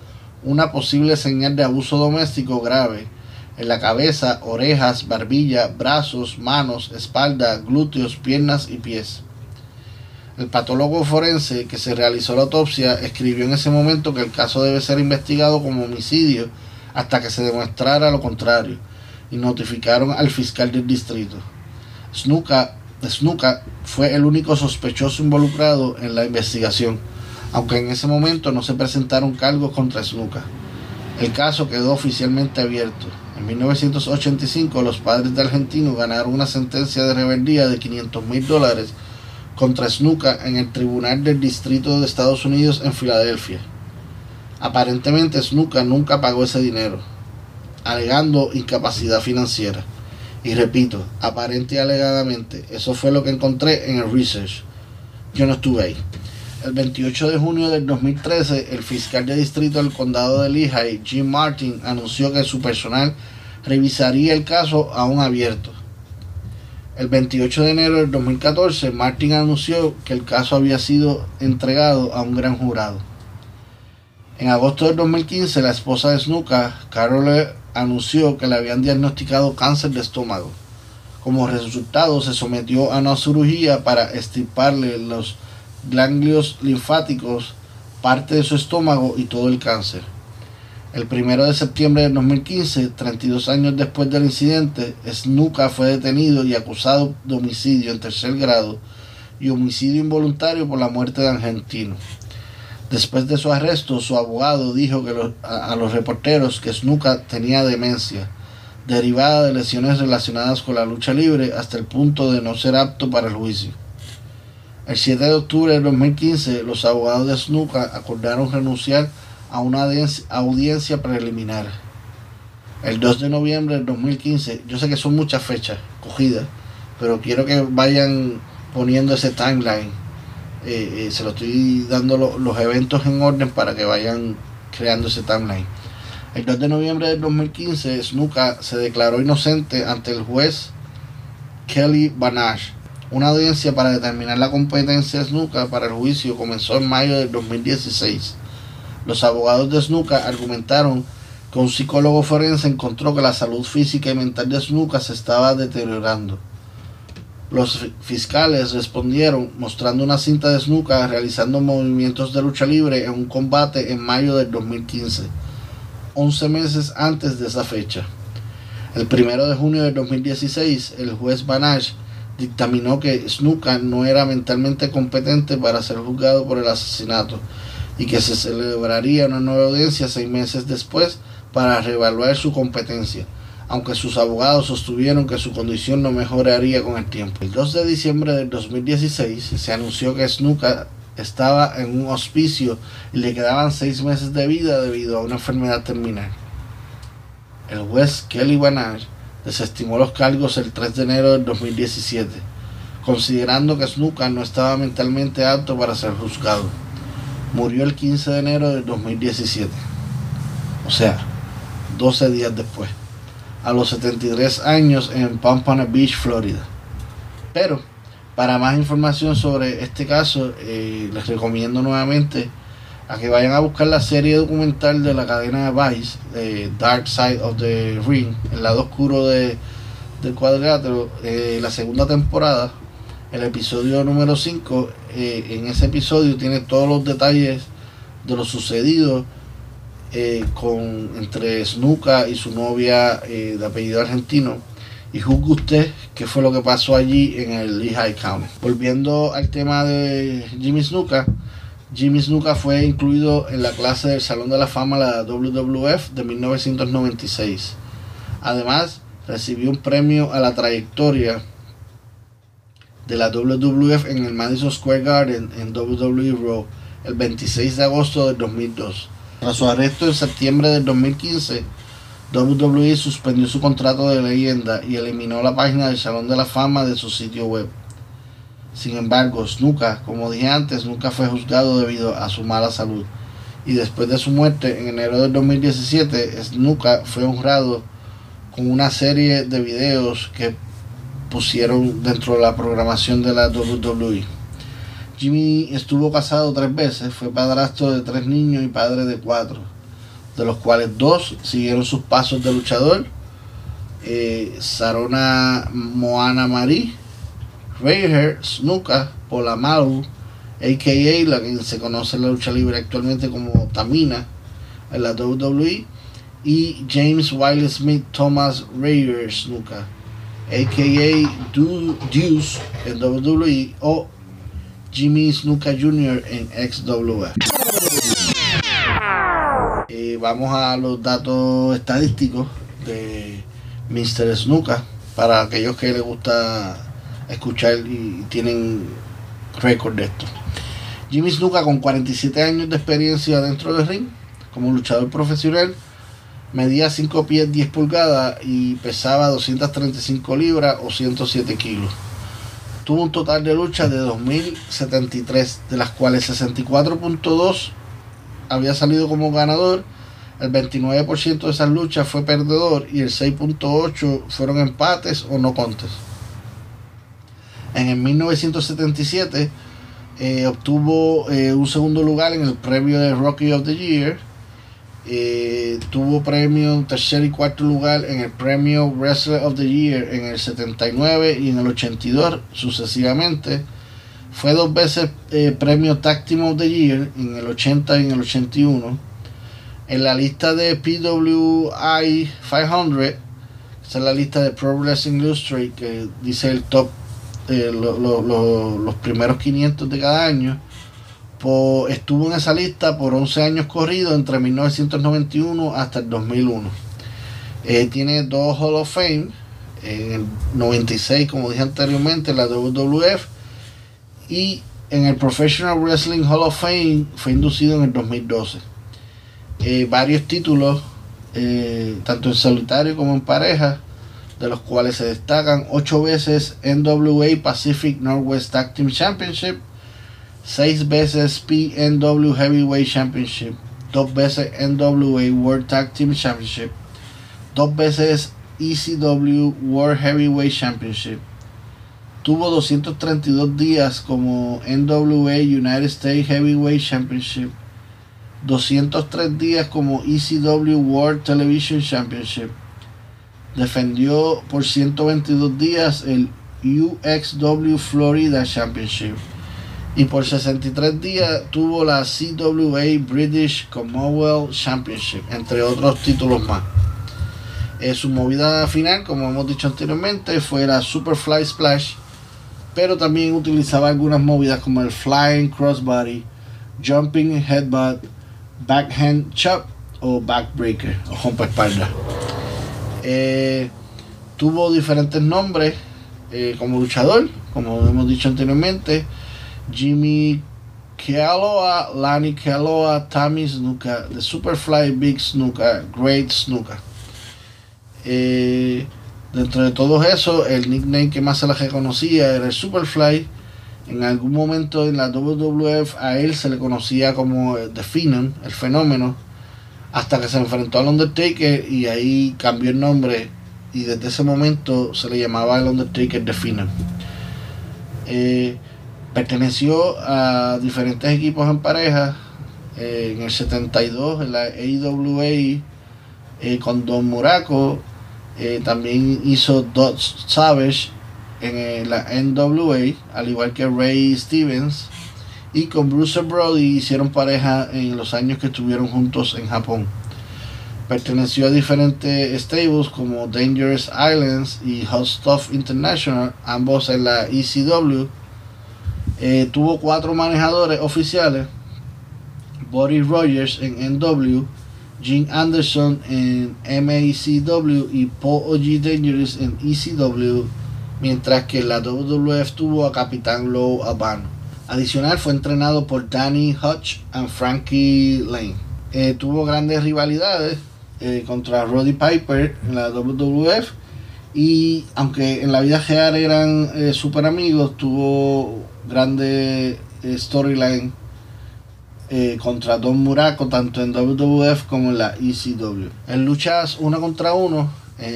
una posible señal de abuso doméstico grave en la cabeza, orejas, barbilla, brazos, manos, espalda, glúteos, piernas y pies. El patólogo forense que se realizó la autopsia escribió en ese momento que el caso debe ser investigado como homicidio hasta que se demostrara lo contrario y notificaron al fiscal del distrito. Snuka, Snuka fue el único sospechoso involucrado en la investigación, aunque en ese momento no se presentaron cargos contra Snuka. El caso quedó oficialmente abierto. En 1985 los padres de Argentino ganaron una sentencia de rebeldía de 500 mil dólares contra Snuka en el Tribunal del Distrito de Estados Unidos en Filadelfia. Aparentemente Snuka nunca pagó ese dinero, alegando incapacidad financiera. Y repito, aparente y alegadamente, eso fue lo que encontré en el research. Yo no estuve ahí. El 28 de junio del 2013, el fiscal de distrito del condado de Lehigh, Jim Martin, anunció que su personal revisaría el caso aún abierto. El 28 de enero del 2014, Martin anunció que el caso había sido entregado a un gran jurado. En agosto del 2015, la esposa de Snuka, Carol, anunció que le habían diagnosticado cáncer de estómago. Como resultado, se sometió a una cirugía para extirparle los ganglios linfáticos, parte de su estómago y todo el cáncer. El 1 de septiembre del 2015, 32 años después del incidente, Snuka fue detenido y acusado de homicidio en tercer grado y homicidio involuntario por la muerte de Argentino. Después de su arresto, su abogado dijo que a, a los reporteros que Snuka tenía demencia, derivada de lesiones relacionadas con la lucha libre hasta el punto de no ser apto para el juicio. El 7 de octubre del 2015, los abogados de Snuka acordaron renunciar a una audiencia, preliminar. El 2 de noviembre del 2015, yo sé que son muchas fechas cogidas, pero quiero que vayan poniendo ese timeline. Eh, eh, se lo estoy dando lo- los eventos en orden para que vayan creando ese timeline. El 2 de noviembre del 2015, Snuka se declaró inocente ante el juez Kelly Banash. Una audiencia para determinar la competencia de Snuka para el juicio comenzó en mayo del 2016. Los abogados de Snuka argumentaron que un psicólogo forense encontró que la salud física y mental de Snuka se estaba deteriorando. Los fi- fiscales respondieron mostrando una cinta de Snuka realizando movimientos de lucha libre en un combate en mayo del 2015, 11 meses antes de esa fecha. El 1 de junio del 2016, el juez Banash dictaminó que Snuka no era mentalmente competente para ser juzgado por el asesinato y que se celebraría una nueva audiencia seis meses después para reevaluar su competencia, aunque sus abogados sostuvieron que su condición no mejoraría con el tiempo. El 2 de diciembre del 2016 se anunció que Snuka estaba en un hospicio y le quedaban seis meses de vida debido a una enfermedad terminal. El juez Kelly Banash desestimó los cargos el 3 de enero del 2017, considerando que Snuka no estaba mentalmente apto para ser juzgado. Murió el 15 de enero del 2017, o sea, 12 días después, a los 73 años en Pompano Beach, Florida. Pero, para más información sobre este caso, eh, les recomiendo nuevamente a que vayan a buscar la serie documental de la cadena Vice, eh, Dark Side of the Ring, el lado oscuro de, del cuadrilátero, eh, la segunda temporada, el episodio número 5. eh, en ese episodio tiene todos los detalles de lo sucedido eh, con, entre Snuka y su novia eh, de apellido argentino. Y juzgue usted qué fue lo que pasó allí en el Lehigh County. Volviendo al tema de Jimmy Snuka, Jimmy Snuka fue incluido en la clase del Salón de la Fama de la WWF de 1996. Además, recibió un premio a la trayectoria de la WWF en el Madison Square Garden en WWE Raw el 26 de agosto del 2002. Tras su arresto en septiembre del 2015, WWE suspendió su contrato de leyenda y eliminó la página del Salón de la Fama de su sitio web. Sin embargo, Snuka, como dije antes, nunca fue juzgado debido a su mala salud. Y después de su muerte en enero del 2017, Snuka fue honrado con una serie de videos que pusieron dentro de la programación de la WWE. Jimmy estuvo casado tres veces, fue padrastro de tres niños y padre de cuatro, de los cuales dos siguieron sus pasos de luchador. Eh, Sarona Moana Marie, Rayher, Snuka, Polamalu, a.k.a. la que se conoce en la lucha libre actualmente como Tamina en la WWE, y James Wiley Smith Thomas Raider Snuka, a.k.a. Deuce en WWE o Jimmy Snuka Jr. en XWF. Eh, vamos a los datos estadísticos de Mr. Snuka para aquellos que les gusta escuchar y tienen récord de esto. Jimmy Snuka con 47 años de experiencia dentro del ring como luchador profesional medía 5 pies 10 pulgadas y pesaba 235 libras o 107 kilos. Tuvo un total de luchas de 2073, de las cuales 64.2 había salido como ganador, el 29% de esas luchas fue perdedor y el 6.8 fueron empates o no contes. En el 1977 eh, obtuvo eh, un segundo lugar en el premio de Rocky of the Year. Eh, tuvo premio tercer y cuarto lugar en el premio Wrestler of the Year en el 79 y en el 82 sucesivamente. Fue dos veces premio Tag of the Year en el 80 y en el 81. En la lista de PWI 500, esa es la lista de Pro Wrestling Illustrated que dice el top, eh, lo- lo- lo- los primeros 500 de cada año. po- estuvo en esa lista por 11 años corridos entre 1991 hasta el 2001. Eh, tiene dos Hall of Fame. En el 96, como dije anteriormente, en la WWF. Y en el Professional Wrestling Hall of Fame fue inducido en el 2012. Eh, varios títulos, eh, tanto en solitario como en pareja, de los cuales se destacan 8 veces NWA Pacific Northwest Tag Team Championship, 6 veces PNW Heavyweight Championship, 2 veces NWA World Tag Team Championship, 2 veces ECW World Heavyweight Championship. Tuvo 232 días como NWA United States Heavyweight Championship, 203 días como ECW World Television Championship. Defendió por 122 días el UXW Florida Championship y por 63 días tuvo la CWA British Commonwealth Championship, entre otros títulos más. Eh, su movida final, como hemos dicho anteriormente, fue la Superfly Splash, pero también utilizaba algunas movidas como el Flying Crossbody, Jumping Headbutt, Backhand Chop o Backbreaker o Rompeespaldas. Eh, tuvo diferentes nombres eh, como luchador, como hemos dicho anteriormente. Jimmy Kealoha, Lani Kealoha, Tammy Snuka, The Superfly Big Snuka, Great Snuka. Eh, dentro de todo eso, el nickname que más se le reconocía era el Superfly. En algún momento en la WWF a él se le conocía como The Phenom, el fenómeno, hasta que se enfrentó al Undertaker y ahí cambió el nombre y desde ese momento se le llamaba el Undertaker The Phenom. Eh, perteneció a diferentes equipos en pareja. eh, en el 72 en la AWA eh, con Don Muraco. también hizo Dot Savage en la NWA, al igual que Ray Stevens. Y con Bruce Brody hicieron pareja en los años que estuvieron juntos en Japón. Perteneció a diferentes stables como Dangerous Islands y Hot Stuff International, ambos en la ECW. Eh, tuvo cuatro manejadores oficiales: Buddy Rogers en NW, Gene Anderson en MACW y Paul O.G. Dangerous en ECW, mientras que la WWF tuvo a Capitán Low Albano. Adicional fue entrenado por Danny Hutch y Frankie Lane. Eh, tuvo grandes rivalidades eh, contra Roddy Piper en la WWF y aunque en la vida real eran eh, super amigos, tuvo grandes storyline eh, contra Don Muraco tanto en WWF como en la ECW. En luchas uno contra uno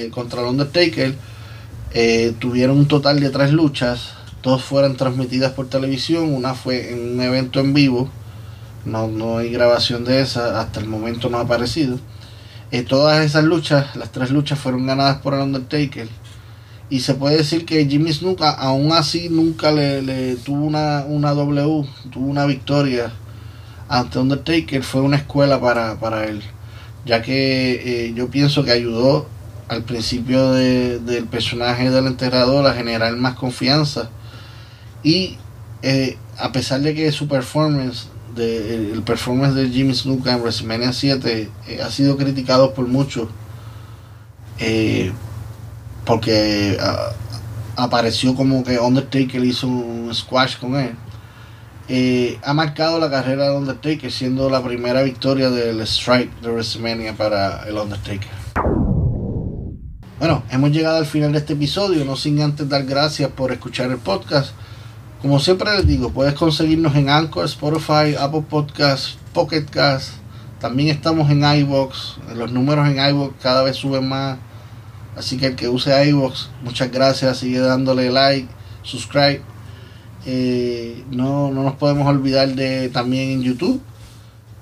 contra el Undertaker tuvieron un total de tres luchas. Dos fueron transmitidas por televisión, una fue en un evento en vivo. No, no hay grabación de esa, hasta el momento no ha aparecido. Eh, todas esas luchas, las tres luchas fueron ganadas por el Undertaker. Y se puede decir que Jimmy Snuka aún así nunca le, le tuvo una, una W, tuvo una victoria ante Undertaker. Fue una escuela para, para él. Ya que eh, yo pienso que ayudó al principio de- del personaje del enterrador a generar más confianza. Y eh, a pesar de que su performance, de, el, el performance de Jimmy Snuka en WrestleMania 7 eh, ha sido criticado por muchos, eh, porque ah, apareció como que Undertaker hizo un squash con él. Eh, ha marcado la carrera de Undertaker siendo la primera victoria del strike de WrestleMania para el Undertaker. Bueno, hemos llegado al final de este episodio, no sin antes dar gracias por escuchar el podcast. Como siempre les digo, puedes conseguirnos en Anchor, Spotify, Apple Podcasts, Pocket Cast. También estamos en iBox. Los números en iBox cada vez suben más. Así que el que use iBox, muchas gracias. Sigue dándole like, subscribe. Eh, no, no nos podemos olvidar de también en YouTube.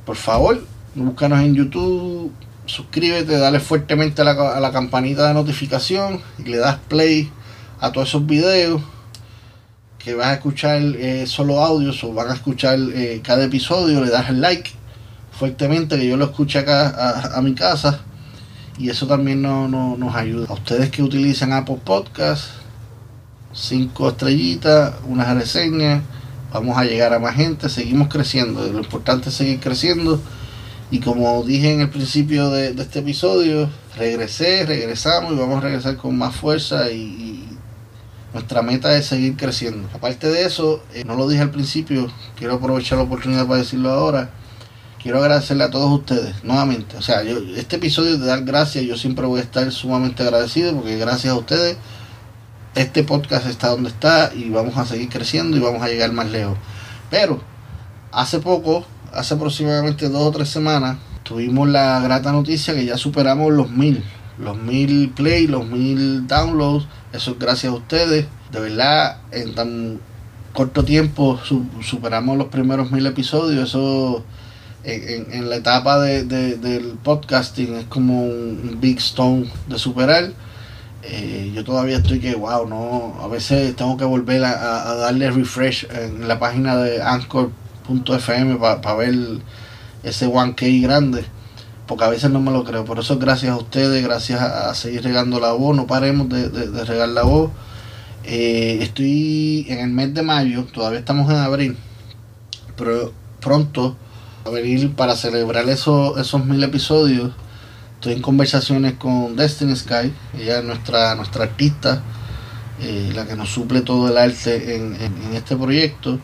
Por favor, búscanos en YouTube. Suscríbete, dale fuertemente a la, a la campanita de notificación y le das play a todos esos videos que vas a escuchar eh, solo audios o van a escuchar eh, cada episodio, le das el like fuertemente, que yo lo escuche acá a, mi casa y eso también no, no- nos ayuda. A ustedes que utilizan Apple Podcast, cinco estrellitas, unas reseñas, vamos a llegar a más gente, seguimos creciendo, lo importante es seguir creciendo y como dije en el principio de, de este episodio, regresé, regresamos y vamos a regresar con más fuerza y nuestra meta es seguir creciendo. Aparte de eso, eh, no lo dije al principio, quiero aprovechar la oportunidad para decirlo ahora. Quiero agradecerle a todos ustedes, nuevamente. O sea, yo, este episodio de dar gracias, yo siempre voy a estar sumamente agradecido porque gracias a ustedes, este podcast está donde está y vamos a seguir creciendo y vamos a llegar más lejos. Pero, hace poco, hace aproximadamente dos o tres semanas, tuvimos la grata noticia que ya superamos los mil. Los mil play, los mil downloads. Eso es gracias a ustedes. De verdad, en tan corto tiempo su- superamos los primeros mil episodios. Eso en, en- la etapa de, de- del podcasting es como un, big stone de superar. Eh, yo todavía estoy que, wow, no, a veces tengo que volver a, a- darle refresh en la página de anchor.fm para ver ese 1K grande, porque a veces no me lo creo. Por eso gracias a ustedes, gracias a, seguir regando la voz, no paremos de, de- regar la voz. Eh, estoy en el mes de mayo, todavía estamos en abril, pero pronto a venir para celebrar esos, esos mil episodios. Estoy en conversaciones con Destiny Sky, ella es nuestra, nuestra artista, eh, la que nos suple todo el arte en, en- en este proyecto.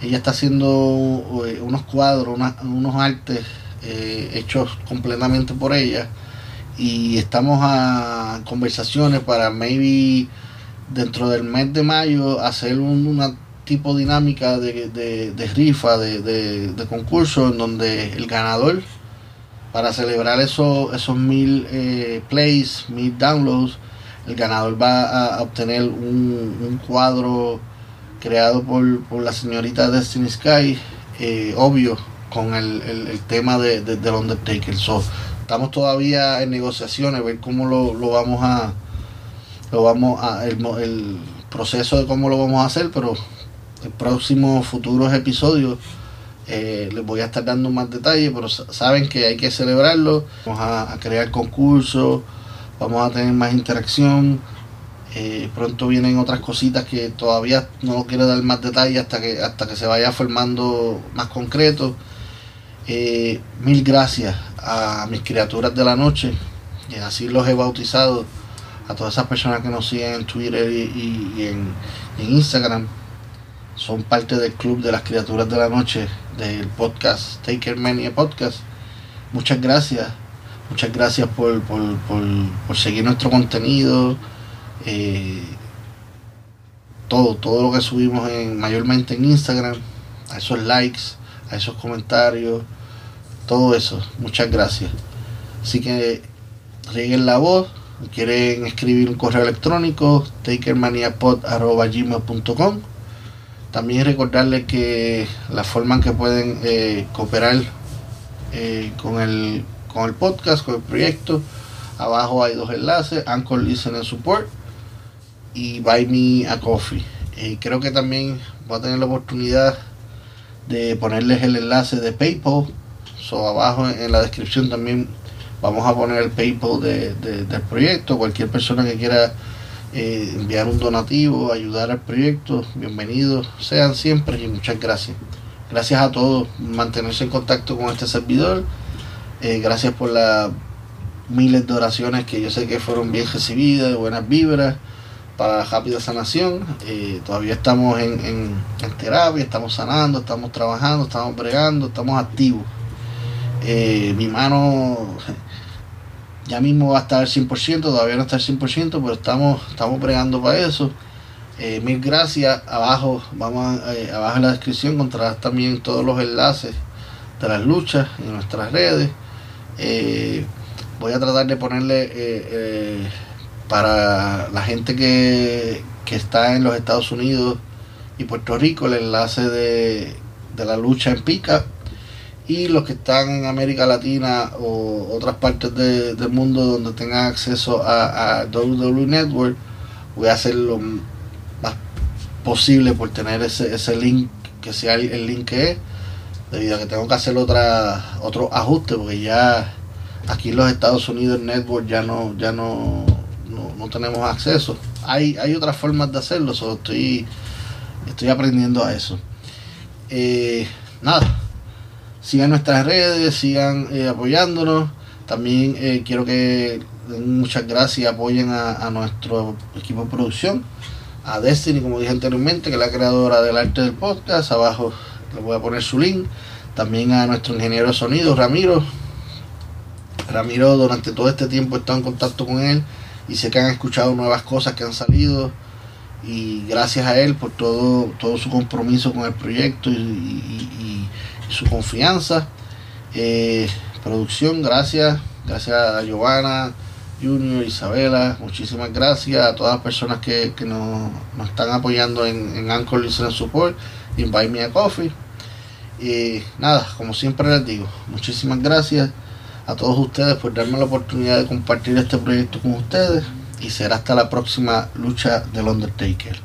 Ella está haciendo eh, unos cuadros, una- unos artes eh, hechos completamente por ella. Y estamos a conversaciones para maybe dentro del mes de mayo hacer un- una tipo dinámica de, de- de rifa, de, de- concurso, en donde el ganador, para celebrar esos, esos mil eh, plays, mil downloads, el ganador va a obtener un, un cuadro creado por, por la señorita Destiny Sky, eh, obvio, con el, el- tema de, de, del Undertaker. Estamos todavía en negociaciones, ver cómo lo, lo vamos a, lo vamos a, el, el proceso de cómo lo vamos a hacer, pero el próximo futuros episodios eh, les voy a estar dando más detalles, pero sa- saben que hay que celebrarlo. Vamos a, a crear concursos, vamos a tener más interacción. eh, pronto vienen otras cositas que todavía no quiero dar más detalles hasta que hasta que se vaya formando más concreto. Eh, mil gracias a mis criaturas de la noche, y así los he bautizado, a todas esas personas que nos siguen en Twitter y, en, Instagram son parte del club de las criaturas de la noche del podcast Taker Mania Podcast. Muchas gracias, muchas gracias por, por, por, seguir nuestro contenido. eh, todo, todo lo que subimos en, mayormente en Instagram, a esos likes, a esos comentarios, todo eso. Muchas gracias. Así que rieguen la voz. Quieren escribir un correo electrónico, takermaniapod.gmail.com también recordarles que la forma en que pueden eh, cooperar eh, con, el, con el podcast, con el proyecto, abajo hay dos enlaces, Anchor Listener Support y Buy Me a Coffee. Eh, creo que también voy a tener la oportunidad de ponerles el enlace de PayPal. So, abajo en, la descripción también vamos a poner el PayPal de- del proyecto. Cualquier persona que quiera eh, enviar un donativo, ayudar al proyecto, bienvenidos sean siempre y muchas gracias. Gracias a todos, mantenerse en contacto con este servidor. Eh, gracias por las miles de oraciones que yo sé que fueron bien recibidas, buenas vibras para rápida sanación. Eh, todavía estamos en, en- terapia, estamos sanando, estamos trabajando, estamos bregando, estamos activos. Eh, mi mano ya mismo va a estar al 100%, todavía no está al 100%, pero estamos, estamos bregando para eso. Eh, mil gracias. Abajo, vamos a- eh, abajo en la descripción encontrarás también todos los enlaces de las luchas en nuestras redes. Voy a tratar de ponerle para la gente que, que está en los Estados Unidos y Puerto Rico el enlace de, de la lucha en pica y los que están en América Latina o otras partes de- del mundo donde tengan acceso a, a WWE Network voy a hacer lo más posible por tener ese, ese link que sea el, el link que es debido a que tengo que hacer otra otro ajuste porque ya aquí en los Estados Unidos el network ya no ya no, no, no tenemos acceso. Hay hay otras formas de hacerlo so estoy estoy aprendiendo a eso. Eh, nada sigan nuestras redes sigan eh, apoyándonos. También eh, quiero que den muchas gracias apoyen a, a nuestro equipo de producción a Destiny como dije anteriormente que es la creadora del arte del podcast. Abajo les voy a poner su link. También a nuestro ingeniero de sonido Ramiro. Ramiro durante todo este tiempo he estado en contacto con él y sé que han escuchado nuevas cosas que han salido y gracias a él por todo, todo su compromiso con el proyecto y, su confianza. Eh, producción, gracias, gracias a Giovanna, Junior, Isabela, muchísimas gracias a todas las personas que, que nos, están apoyando en, en Anchor Listener Support y en Buy Me a Coffee. Y nada, como siempre les digo, muchísimas gracias a todos ustedes por darme la oportunidad de compartir este proyecto con ustedes y será hasta la próxima lucha del Undertaker.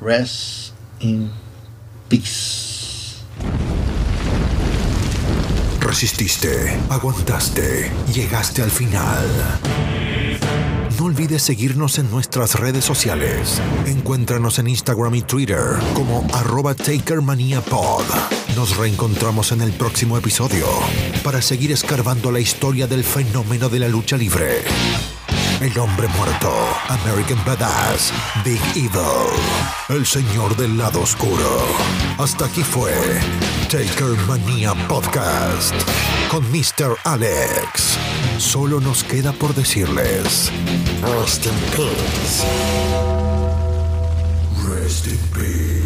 Rest in peace. Resististe, aguantaste, llegaste al final. No olvides seguirnos en nuestras redes sociales. Encuéntranos en Instagram y Twitter como arroba TakerManiaPod. Nos reencontramos en el próximo episodio para seguir escarbando la historia del fenómeno de la lucha libre. El hombre muerto, American Badass, Big Evil, el señor del lado oscuro. Hasta aquí fue Taker Mania Podcast con Mr. Alex. Solo nos queda por decirles. Rest in peace.